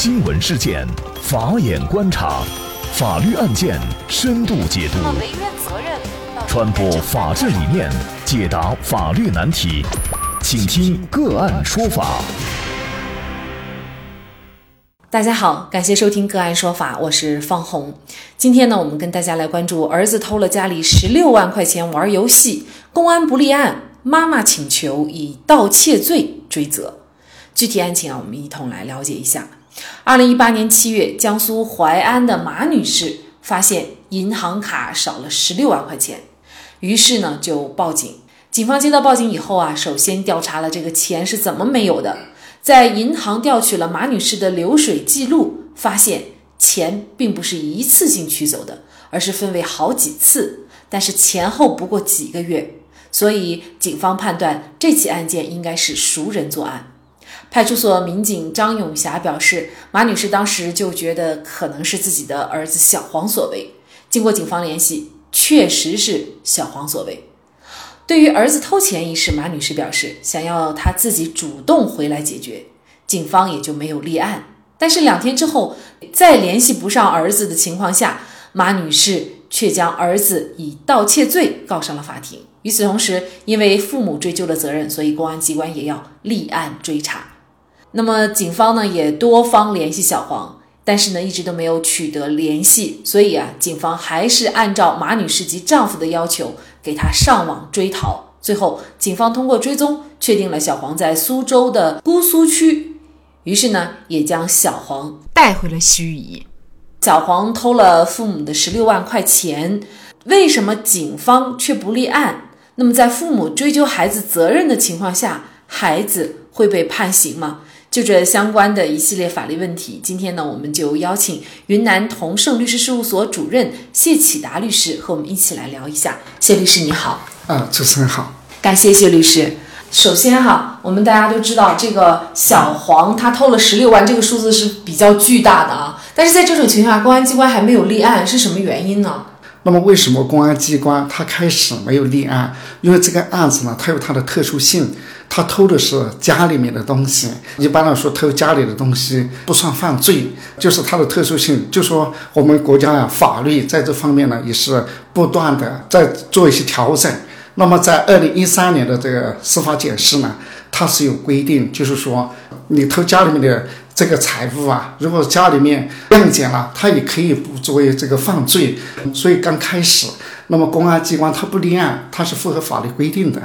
新闻事件，法眼观察，法律案件深度解读，传播法治理念，解答法律难题，请听个案说法。大家好，感谢收听个案说法，我是方红。今天呢，我们跟大家来关注儿子偷了家里十六万块钱玩游戏，公安不立案，妈妈请求以盗窃罪追责。具体案情啊，我们一同来了解一下。二零一八年七月，江苏淮安的马女士发现银行卡少了十六万块钱，于是呢就报警。警方接到报警以后啊，首先调查了这个钱是怎么没有的，在银行调取了马女士的流水记录，发现钱并不是一次性取走的，而是分为好几次，但是前后不过几个月，所以警方判断这起案件应该是熟人作案。派出所民警张永霞表示，马女士当时就觉得可能是自己的儿子小黄所为。经过警方联系，确实是小黄所为。对于儿子偷钱一事，马女士表示想要他自己主动回来解决，警方也就没有立案。但是两天之后，再联系不上儿子的情况下，马女士却将儿子以盗窃罪告上了法庭。与此同时，因为父母追究了责任，所以公安机关也要立案追查。那么，警方呢也多方联系小黄，但是呢一直都没有取得联系，所以啊，警方还是按照马女士及丈夫的要求，给他上网追逃。最后，警方通过追踪确定了小黄在苏州的姑苏区，于是呢也将小黄带回了盱眙。小黄偷了父母的十六万块钱，为什么警方却不立案？那么，在父母追究孩子责任的情况下，孩子会被判刑吗？就这相关的一系列法律问题，今天呢，我们就邀请云南同盛律师事务所主任谢启达律师和我们一起来聊一下。谢律师你好，啊，主持人好，感谢谢律师。首先哈，我们大家都知道，这个小黄他偷了十六万，这个数字是比较巨大的啊。但是在这种情况下，公安机关还没有立案，是什么原因呢？那么为什么公安机关他开始没有立案？因为这个案子呢，它有它的特殊性，他偷的是家里面的东西。一般来说，偷家里的东西不算犯罪，就是它的特殊性。就说我们国家呀，法律在这方面呢，也是不断的在做一些调整。那么在二零一三年的这个司法解释呢，它是有规定，就是说你偷家里面的。这个财物啊，如果家里面谅解了，他也可以不作为这个犯罪。所以刚开始，那么公安机关他不立案，他是符合法律规定的。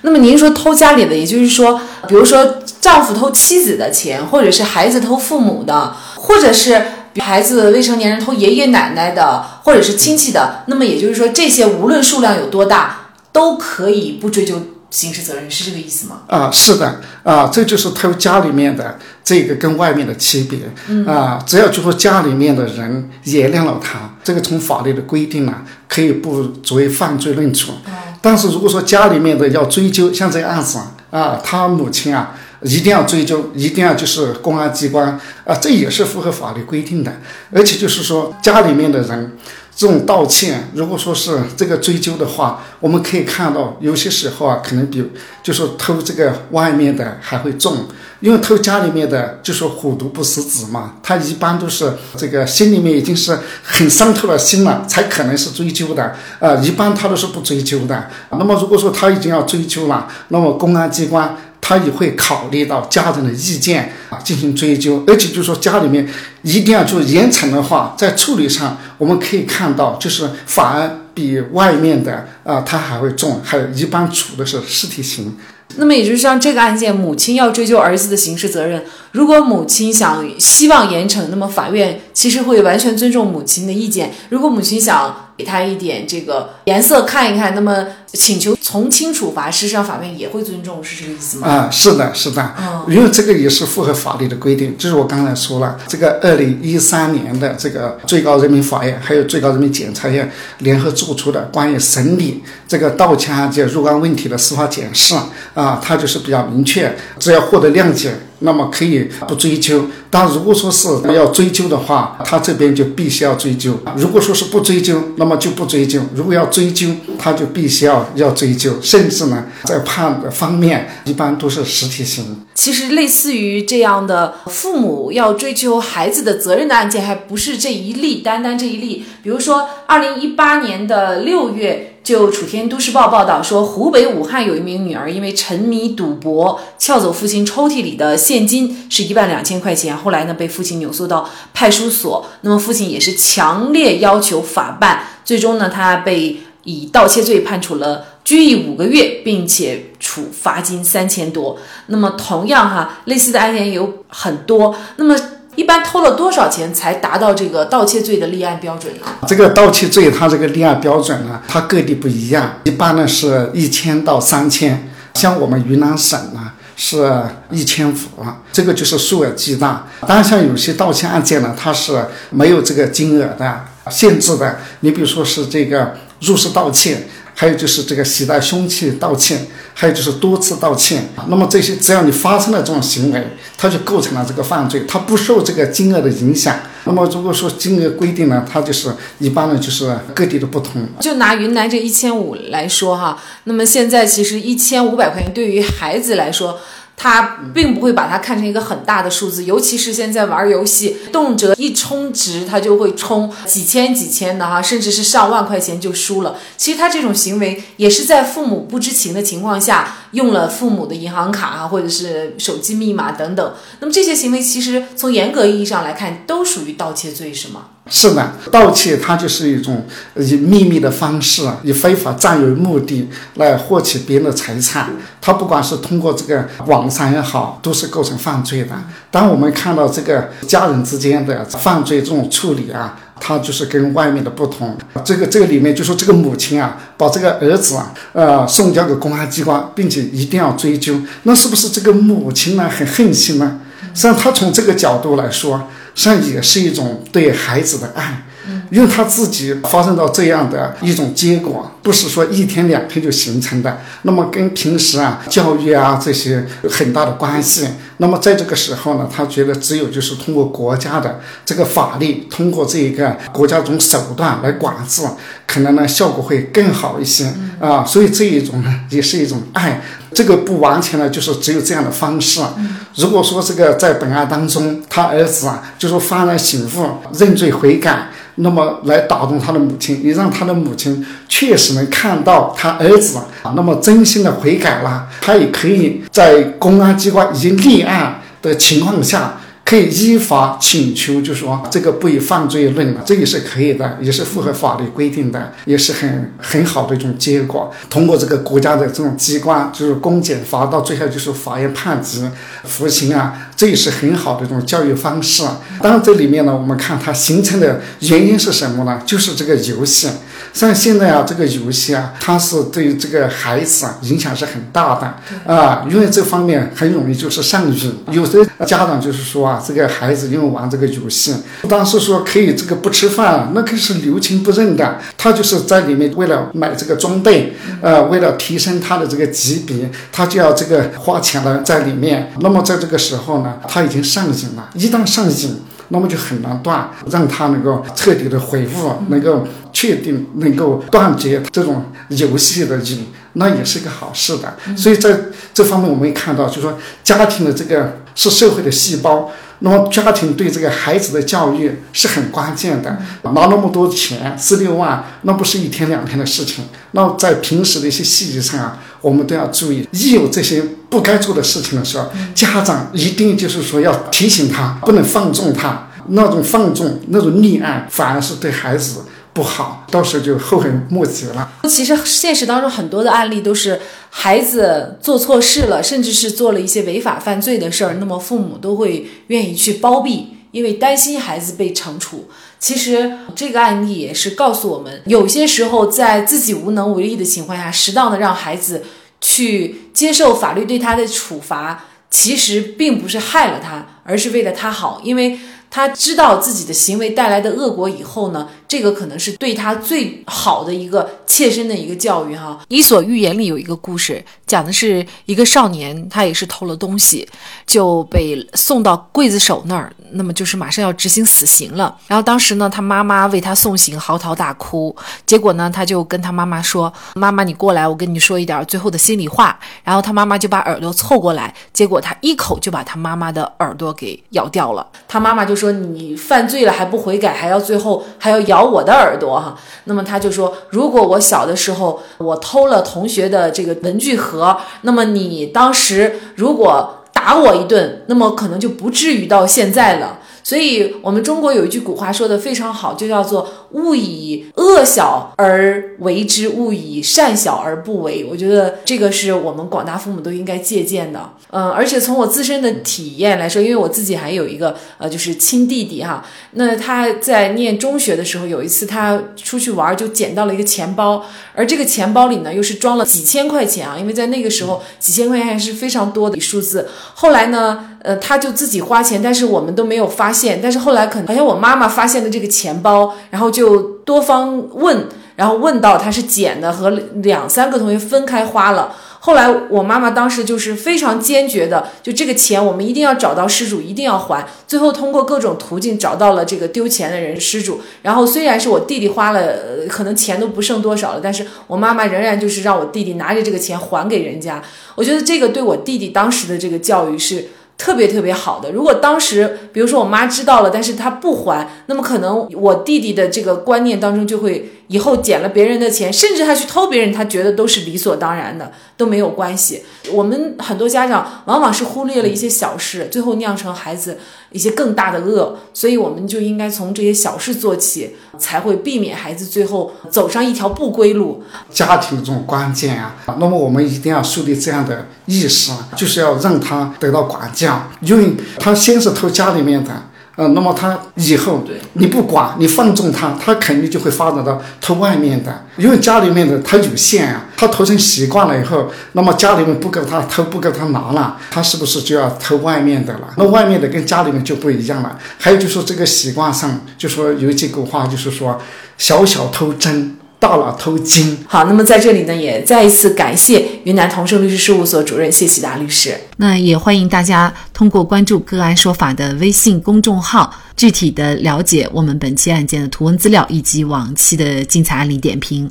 那么您说偷家里的，也就是说，比如说丈夫偷妻子的钱，或者是孩子偷父母的，或者是孩子未成年人偷爷爷奶奶的，或者是亲戚的，那么也就是说，这些无论数量有多大，都可以不追究。刑事责任是这个意思吗？啊，是的，啊，这就是偷家里面的这个跟外面的区别。嗯啊，只要就说家里面的人原谅了他，这个从法律的规定呢，可以不作为犯罪论处。但是如果说家里面的要追究，像这个案子啊，他母亲啊，一定要追究，一定要就是公安机关啊，这也是符合法律规定的。而且就是说家里面的人。这种道歉，如果说是这个追究的话，我们可以看到有些时候啊，可能比就是偷这个外面的还会重，因为偷家里面的就说虎毒不食子嘛，他一般都是这个心里面已经是很伤透了心了，才可能是追究的，呃，一般他都是不追究的。那么如果说他已经要追究了，那么公安机关。他也会考虑到家人的意见啊，进行追究，而且就是说家里面一定要就严惩的话，在处理上我们可以看到，就是反而比外面的啊，他还会重，还一般处的是尸体刑。那么也就是像这个案件，母亲要追究儿子的刑事责任，如果母亲想希望严惩，那么法院其实会完全尊重母亲的意见。如果母亲想，给他一点这个颜色看一看，那么请求从轻处罚，事实上法院也会尊重，是这个意思吗？啊，是的，是的，因为这个也是符合法律的规定。就是我刚才说了，这个二零一三年的这个最高人民法院还有最高人民检察院联合作出的关于审理这个盗窃案件若干问题的司法解释啊，它就是比较明确，只要获得谅解。那么可以不追究。但如果说是要追究的话，他这边就必须要追究。如果说是不追究，那么就不追究；如果要追追究，他就必须要要追究。甚至呢，在判的方面，一般都是实体刑。其实，类似于这样的父母要追究孩子的责任的案件，还不是这一例，单单这一例。比如说，二零一八年的六月，就楚天都市报报道说，湖北武汉有一名女儿因为沉迷赌博，撬走父亲抽屉里的现金是一万两千块钱，后来呢被父亲扭送到派出所，那么父亲也是强烈要求法办，最终呢他被以盗窃罪判处了。拘役五个月，并且处罚金三千多。那么，同样哈，类似的案件有很多。那么，一般偷了多少钱才达到这个盗窃罪的立案标准呢？这个盗窃罪它这个立案标准呢，它各地不一样。一般呢是一千到三千，像我们云南省呢是一千五，这个就是数额巨大。当然，像有些盗窃案件呢，它是没有这个金额的限制的。你比如说是这个入室盗窃。还有就是这个携带凶器盗窃，还有就是多次盗窃。那么这些只要你发生了这种行为，它就构成了这个犯罪，它不受这个金额的影响。那么如果说金额规定呢，它就是一般呢就是各地的不同。就拿云南这一千五来说哈，那么现在其实一千五百块钱对于孩子来说。他并不会把它看成一个很大的数字，尤其是现在玩游戏，动辄一充值，他就会充几千几千的哈，甚至是上万块钱就输了。其实他这种行为也是在父母不知情的情况下，用了父母的银行卡啊，或者是手机密码等等。那么这些行为其实从严格意义上来看，都属于盗窃罪，是吗？是的，盗窃它就是一种以秘密的方式，以非法占有目的来获取别人的财产。它不管是通过这个网上也好，都是构成犯罪的。当我们看到这个家人之间的犯罪这种处理啊，他就是跟外面的不同。这个这个里面就说这个母亲啊，把这个儿子啊，呃，送交给公安机关，并且一定要追究，那是不是这个母亲呢很恨心呢？实际上，他从这个角度来说。实际上也是一种对孩子的爱，因为他自己发生到这样的一种结果，不是说一天两天就形成的，那么跟平时啊教育啊这些有很大的关系。那么在这个时候呢，他觉得只有就是通过国家的这个法律，通过这一个国家这种手段来管制，可能呢效果会更好一些啊。所以这一种呢也是一种爱。这个不完全呢，就是只有这样的方式。如果说这个在本案当中，他儿子啊，就说幡然醒悟、认罪悔改，那么来打动他的母亲，也让他的母亲确实能看到他儿子啊，那么真心的悔改了，他也可以在公安机关已经立案的情况下。可以依法请求，就说这个不以犯罪论了，这也是可以的，也是符合法律规定的，也是很很好的一种结果。通过这个国家的这种机关，就是公检法，到最后就是法院判决服刑啊，这也是很好的一种教育方式。当然，这里面呢，我们看它形成的原因是什么呢？就是这个游戏。像现在啊，这个游戏啊，它是对于这个孩子啊影响是很大的啊，因为这方面很容易就是上瘾。有的家长就是说啊。这个孩子因为玩这个游戏，不单是说可以这个不吃饭，那可是留情不认的。他就是在里面为了买这个装备，呃，为了提升他的这个级别，他就要这个花钱了在里面。那么在这个时候呢，他已经上瘾了。一旦上瘾，那么就很难断，让他能够彻底的恢复，能够确定能够断绝这种游戏的瘾，那也是一个好事的。所以在这方面，我们也看到，就是说家庭的这个是社会的细胞。那么家庭对这个孩子的教育是很关键的，拿那么多钱四六万，那不是一天两天的事情。那在平时的一些细节上啊，我们都要注意。一有这些不该做的事情的时候，家长一定就是说要提醒他，不能放纵他。那种放纵、那种溺爱，反而是对孩子。不好，到时候就后悔莫及了。其实现实当中很多的案例都是孩子做错事了，甚至是做了一些违法犯罪的事儿，那么父母都会愿意去包庇，因为担心孩子被惩处。其实这个案例也是告诉我们，有些时候在自己无能为力的情况下，适当的让孩子去接受法律对他的处罚，其实并不是害了他，而是为了他好，因为。他知道自己的行为带来的恶果以后呢，这个可能是对他最好的一个切身的一个教育哈。《伊索寓言》里有一个故事，讲的是一个少年，他也是偷了东西，就被送到刽子手那儿，那么就是马上要执行死刑了。然后当时呢，他妈妈为他送行，嚎啕大哭。结果呢，他就跟他妈妈说：“妈妈，你过来，我跟你说一点最后的心里话。”然后他妈妈就把耳朵凑过来，结果他一口就把他妈妈的耳朵给咬掉了。他妈妈就说：“你犯罪了还不悔改，还要最后还要咬我的耳朵哈？”那么他就说：“如果我小的时候我偷了同学的这个文具盒，那么你当时如果打我一顿，那么可能就不至于到现在了。”所以，我们中国有一句古话说的非常好，就叫做“勿以恶小而为之，勿以善小而不为”。我觉得这个是我们广大父母都应该借鉴的。嗯，而且从我自身的体验来说，因为我自己还有一个呃，就是亲弟弟哈。那他在念中学的时候，有一次他出去玩，就捡到了一个钱包，而这个钱包里呢，又是装了几千块钱啊。因为在那个时候，几千块钱还是非常多的数字。后来呢，呃，他就自己花钱，但是我们都没有发现。但是后来可能好像我妈妈发现了这个钱包，然后就就多方问，然后问到他是捡的，和两三个同学分开花了。后来我妈妈当时就是非常坚决的，就这个钱我们一定要找到失主，一定要还。最后通过各种途径找到了这个丢钱的人失主。然后虽然是我弟弟花了，可能钱都不剩多少了，但是我妈妈仍然就是让我弟弟拿着这个钱还给人家。我觉得这个对我弟弟当时的这个教育是。特别特别好的，如果当时，比如说我妈知道了，但是她不还，那么可能我弟弟的这个观念当中就会。以后捡了别人的钱，甚至他去偷别人，他觉得都是理所当然的，都没有关系。我们很多家长往往是忽略了一些小事，最后酿成孩子一些更大的恶。所以我们就应该从这些小事做起，才会避免孩子最后走上一条不归路。家庭这种关键啊，那么我们一定要树立这样的意识，就是要让他得到管教，因为他先是偷家里面的。嗯，那么他以后你不管，你放纵他，他肯定就会发展到偷外面的，因为家里面的他有限啊，他偷成习惯了以后，那么家里面不给他偷，不给他拿了，他是不是就要偷外面的了？那外面的跟家里面就不一样了。还有就是这个习惯上，就说有几句话，就是说小小偷针。大了偷金。好，那么在这里呢，也再一次感谢云南同盛律师事务所主任谢喜达律师。那也欢迎大家通过关注“个案说法”的微信公众号，具体的了解我们本期案件的图文资料以及往期的精彩案例点评。